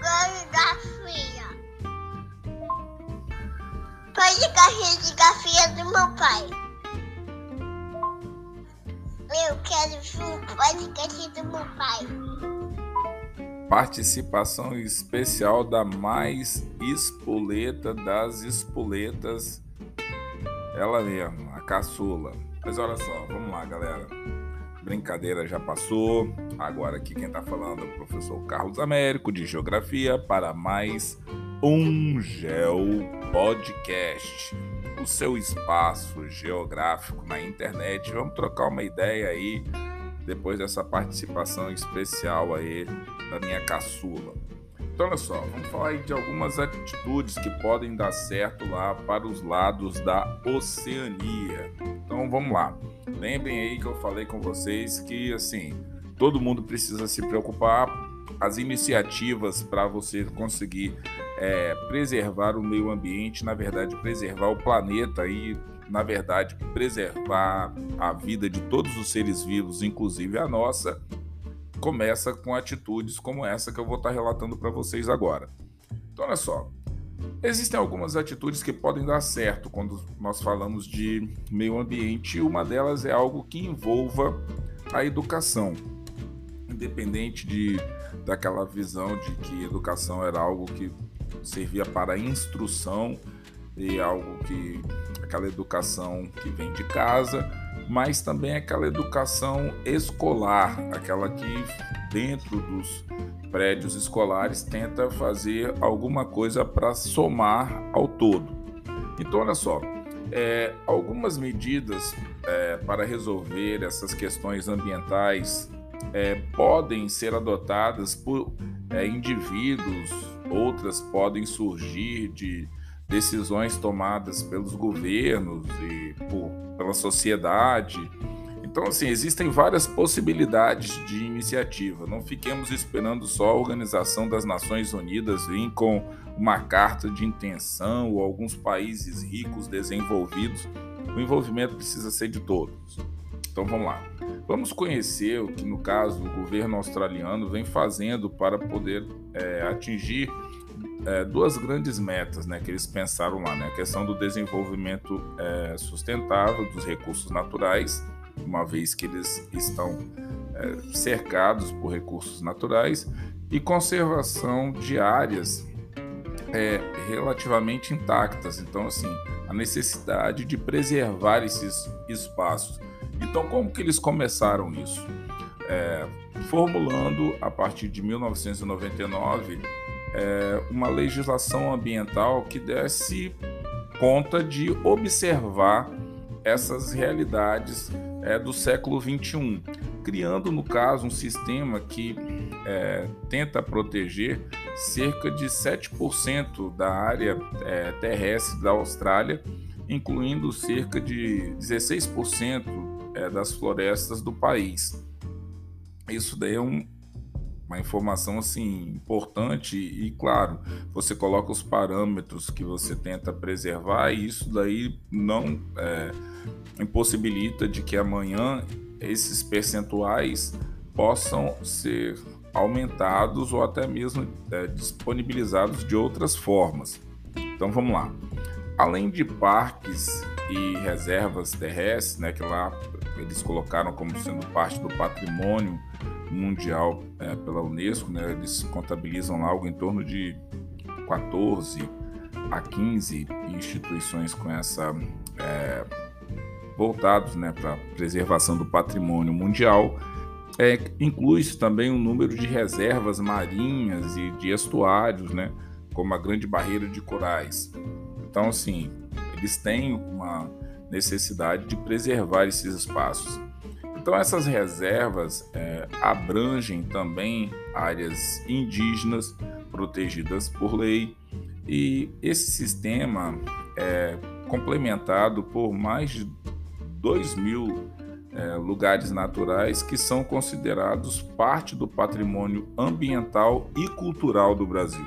Coreografia. Coreografia do meu pai. Eu quero o podcast do meu pai. Participação especial da mais espoleta das espoletas. Ela mesma, a caçula. Mas olha só, vamos lá, galera. Brincadeira já passou. Agora aqui quem está falando é o professor Carlos Américo de Geografia para mais um Geo Podcast. O seu espaço geográfico na internet. Vamos trocar uma ideia aí depois dessa participação especial aí da minha caçula. Então, olha só, vamos falar aí de algumas atitudes que podem dar certo lá para os lados da Oceania. Então, vamos lá. Lembrem aí que eu falei com vocês que, assim, todo mundo precisa se preocupar. As iniciativas para você conseguir é, preservar o meio ambiente, na verdade, preservar o planeta e, na verdade, preservar a vida de todos os seres vivos, inclusive a nossa, começa com atitudes como essa que eu vou estar relatando para vocês agora. Então, olha só. Existem algumas atitudes que podem dar certo quando nós falamos de meio ambiente, e uma delas é algo que envolva a educação. Independente de, daquela visão de que educação era algo que servia para instrução e algo que aquela educação que vem de casa, mas também aquela educação escolar, aquela que dentro dos prédios escolares tenta fazer alguma coisa para somar ao todo. Então, olha só, é, algumas medidas é, para resolver essas questões ambientais é, podem ser adotadas por é, indivíduos, outras podem surgir de decisões tomadas pelos governos e por, pela sociedade. Então, assim, existem várias possibilidades de iniciativa. Não fiquemos esperando só a Organização das Nações Unidas vir com uma carta de intenção ou alguns países ricos desenvolvidos. O envolvimento precisa ser de todos. Então, vamos lá. Vamos conhecer o que, no caso, o governo australiano vem fazendo para poder é, atingir é, duas grandes metas né, que eles pensaram lá, né? A questão do desenvolvimento é, sustentável dos recursos naturais, uma vez que eles estão é, cercados por recursos naturais, e conservação de áreas é, relativamente intactas. Então, assim, a necessidade de preservar esses espaços. Então, como que eles começaram isso? É, formulando, a partir de 1999, é, uma legislação ambiental que desse conta de observar essas realidades é, do século 21, criando, no caso, um sistema que é, tenta proteger cerca de 7% da área é, terrestre da Austrália, incluindo cerca de 16% é, das florestas do país. Isso daí é um, uma informação assim importante e claro, você coloca os parâmetros que você tenta preservar e isso daí não é, impossibilita de que amanhã esses percentuais possam ser aumentados ou até mesmo é, disponibilizados de outras formas. Então vamos lá. Além de parques e reservas terrestres, né, que lá eles colocaram como sendo parte do patrimônio mundial é, pela Unesco, né, eles contabilizam algo em torno de 14 a 15 instituições com essa é, voltados né, para preservação do patrimônio mundial. É, Inclui-se também um número de reservas marinhas e de estuários, né, como a Grande Barreira de Corais. Então, assim, eles têm uma necessidade de preservar esses espaços. Então, essas reservas é, abrangem também áreas indígenas protegidas por lei, e esse sistema é complementado por mais de 2 mil é, lugares naturais que são considerados parte do patrimônio ambiental e cultural do Brasil.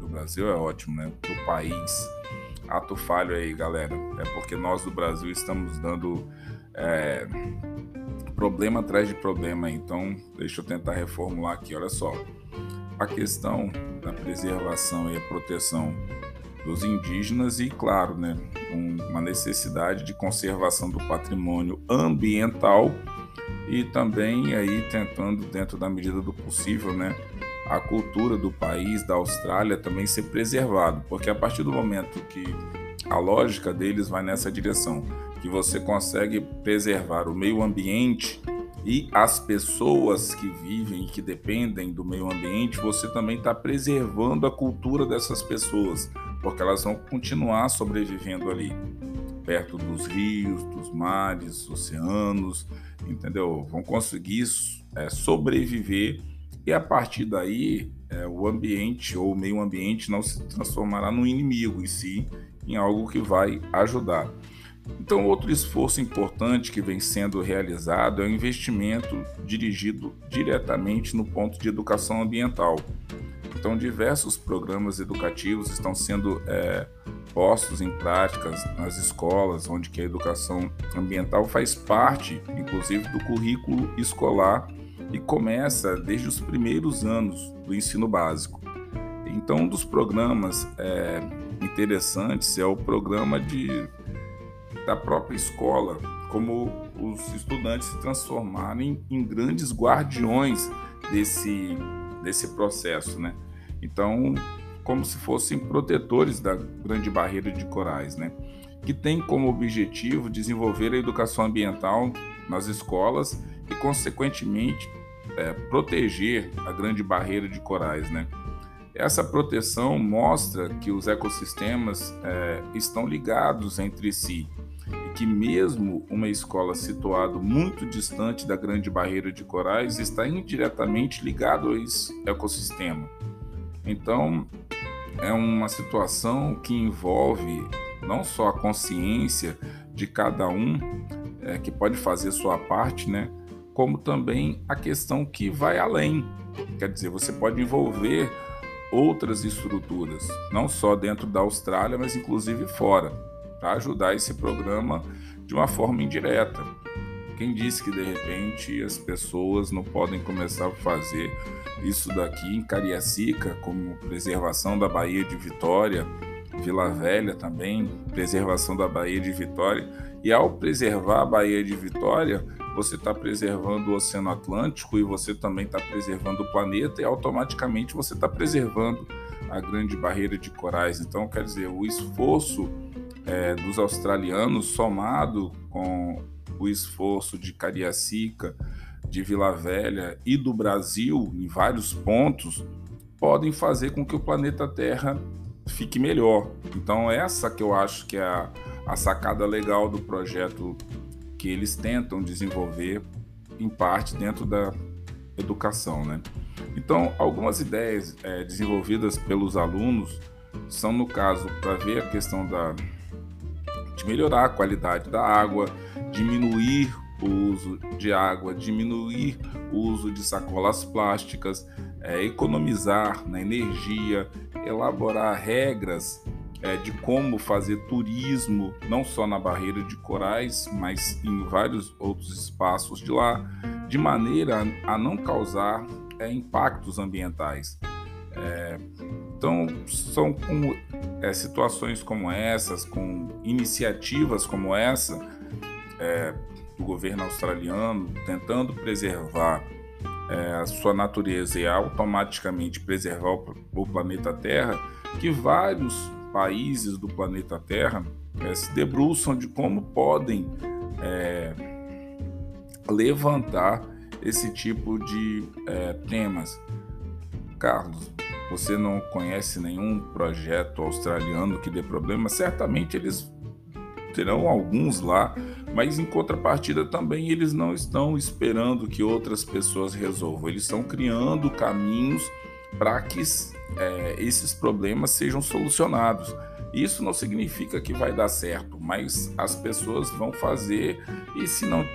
O Brasil é ótimo, né? Do país. Ato falho aí, galera. É porque nós do Brasil estamos dando é, problema atrás de problema. Então, deixa eu tentar reformular aqui. Olha só. a questão da preservação e a proteção dos indígenas e, claro, né, uma necessidade de conservação do patrimônio ambiental e também aí tentando, dentro da medida do possível, né, a cultura do país, da Austrália, também ser preservado, porque a partir do momento que a lógica deles vai nessa direção, que você consegue preservar o meio ambiente e as pessoas que vivem e que dependem do meio ambiente, você também está preservando a cultura dessas pessoas, porque elas vão continuar sobrevivendo ali, perto dos rios, dos mares, oceanos, entendeu? Vão conseguir é, sobreviver e a partir daí é, o ambiente ou o meio ambiente não se transformará no inimigo, e sim em algo que vai ajudar. Então, outro esforço importante que vem sendo realizado é o investimento dirigido diretamente no ponto de educação ambiental. Então, diversos programas educativos estão sendo é, postos em práticas nas escolas, onde que a educação ambiental faz parte, inclusive, do currículo escolar e começa desde os primeiros anos do ensino básico. Então, um dos programas é, interessantes é o programa de, da própria escola, como os estudantes se transformarem em grandes guardiões desse, desse processo, né? Então, como se fossem protetores da grande barreira de corais, né? Que tem como objetivo desenvolver a educação ambiental nas escolas e, consequentemente, é, proteger a grande barreira de corais, né? Essa proteção mostra que os ecossistemas é, estão ligados entre si que mesmo uma escola situada muito distante da grande barreira de corais está indiretamente ligado a esse ecossistema. Então, é uma situação que envolve não só a consciência de cada um é, que pode fazer sua parte, né? Como também a questão que vai além. Quer dizer, você pode envolver outras estruturas, não só dentro da Austrália, mas inclusive fora, para ajudar esse programa de uma forma indireta. Quem disse que de repente as pessoas não podem começar a fazer isso daqui em Cariacica, como preservação da Baía de Vitória, Vila Velha também, preservação da Baía de Vitória. E ao preservar a Baía de Vitória, você está preservando o Oceano Atlântico e você também está preservando o planeta e automaticamente você está preservando a grande barreira de corais. Então, quer dizer, o esforço é, dos australianos somado com o esforço de Cariacica, de Vila Velha e do Brasil em vários pontos podem fazer com que o planeta Terra fique melhor. Então, essa que eu acho que é a, a sacada legal do projeto que eles tentam desenvolver em parte dentro da educação, né? Então, algumas ideias é, desenvolvidas pelos alunos são, no caso, para ver a questão da, de melhorar a qualidade da água, diminuir o uso de água, diminuir o uso de sacolas plásticas, é, economizar na energia, elaborar regras é, de como fazer turismo, não só na barreira de corais, mas em vários outros espaços de lá, de maneira a, não causar é, impactos ambientais. É, então, são é, situações como essas, com iniciativas como essa é, do governo australiano, tentando preservar é, a sua natureza e automaticamente preservar o, o planeta Terra, que vários países do planeta Terra é, se debruçam de como podem é, levantar esse tipo de é, temas. Carlos, você não conhece nenhum projeto australiano que dê problema? Certamente eles terão alguns lá, mas em contrapartida também eles não estão esperando que outras pessoas resolvam, eles estão criando caminhos para que é, esses problemas sejam solucionados. Isso não significa que vai dar certo, mas as pessoas vão fazer e se não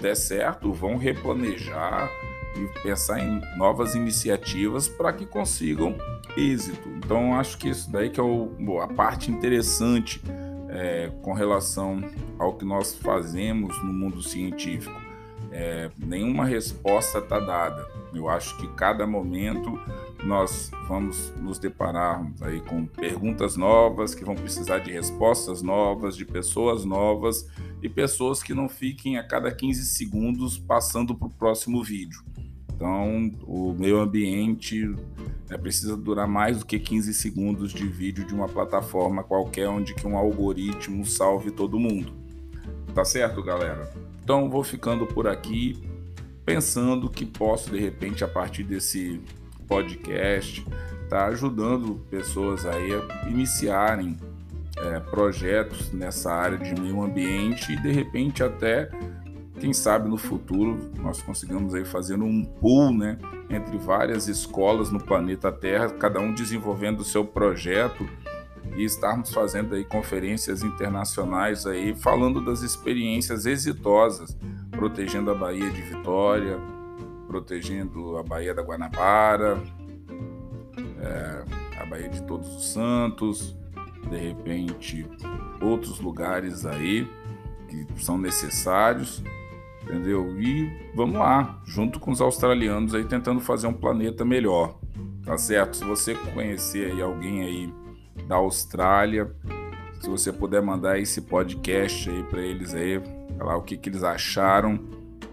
der certo, vão replanejar e pensar em novas iniciativas para que consigam êxito. Então acho que isso daí que é o, a parte interessante é, com relação ao que nós fazemos no mundo científico. é, nenhuma resposta está dada. Eu acho que cada momento nós vamos nos deparar aí com perguntas novas que vão precisar de respostas novas, de pessoas novas e pessoas que não fiquem a cada 15 segundos passando para o próximo vídeo. Então, o meio ambiente é, precisa durar mais do que 15 segundos de vídeo de uma plataforma qualquer onde que um algoritmo salve todo mundo. Tá certo, galera? Então, vou ficando por aqui, pensando que posso, de repente, a partir desse podcast, tá ajudando pessoas aí a iniciarem é, projetos nessa área de meio ambiente e, de repente, até quem sabe no futuro nós consigamos aí fazer um pool, né, entre várias escolas no planeta Terra, cada um desenvolvendo o seu projeto e estarmos fazendo aí conferências internacionais aí falando das experiências exitosas, protegendo a Baía de Vitória, protegendo a Baía da Guanabara, é, a Baía de Todos os Santos, de repente outros lugares aí que são necessários entendeu? E vamos lá, junto com os australianos aí tentando fazer um planeta melhor, tá certo? Se você conhecer aí alguém aí da Austrália, se você puder mandar esse podcast aí para eles aí, falar o que, que eles acharam,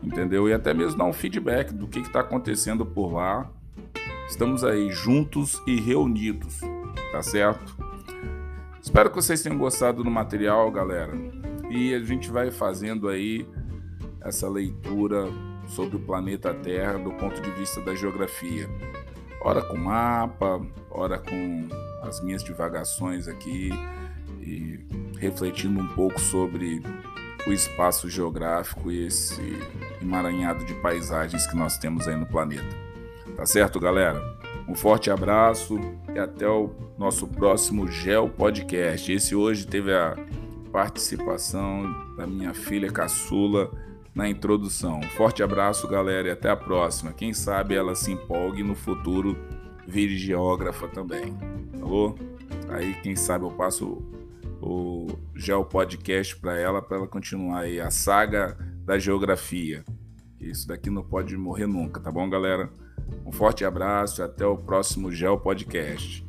entendeu? E até mesmo dar um feedback do que está acontecendo por lá. Estamos aí juntos e reunidos, tá certo? Espero que vocês tenham gostado do material, galera. E a gente vai fazendo aí essa leitura sobre o planeta Terra do ponto de vista da geografia. Ora com mapa, ora com as minhas divagações aqui e refletindo um pouco sobre o espaço geográfico e esse emaranhado de paisagens que nós temos aí no planeta. Tá certo, galera? Um forte abraço e até o nosso próximo Geo Podcast. Esse hoje teve a participação da minha filha caçula na introdução. Forte abraço, galera, e até a próxima. Quem sabe ela se empolgue no futuro vire geógrafa também. Falou? Aí, quem sabe eu passo o Geo Podcast para ela, para ela continuar aí a saga da geografia. Isso daqui não pode morrer nunca, tá bom, galera? Um forte abraço e até o próximo Geo Podcast.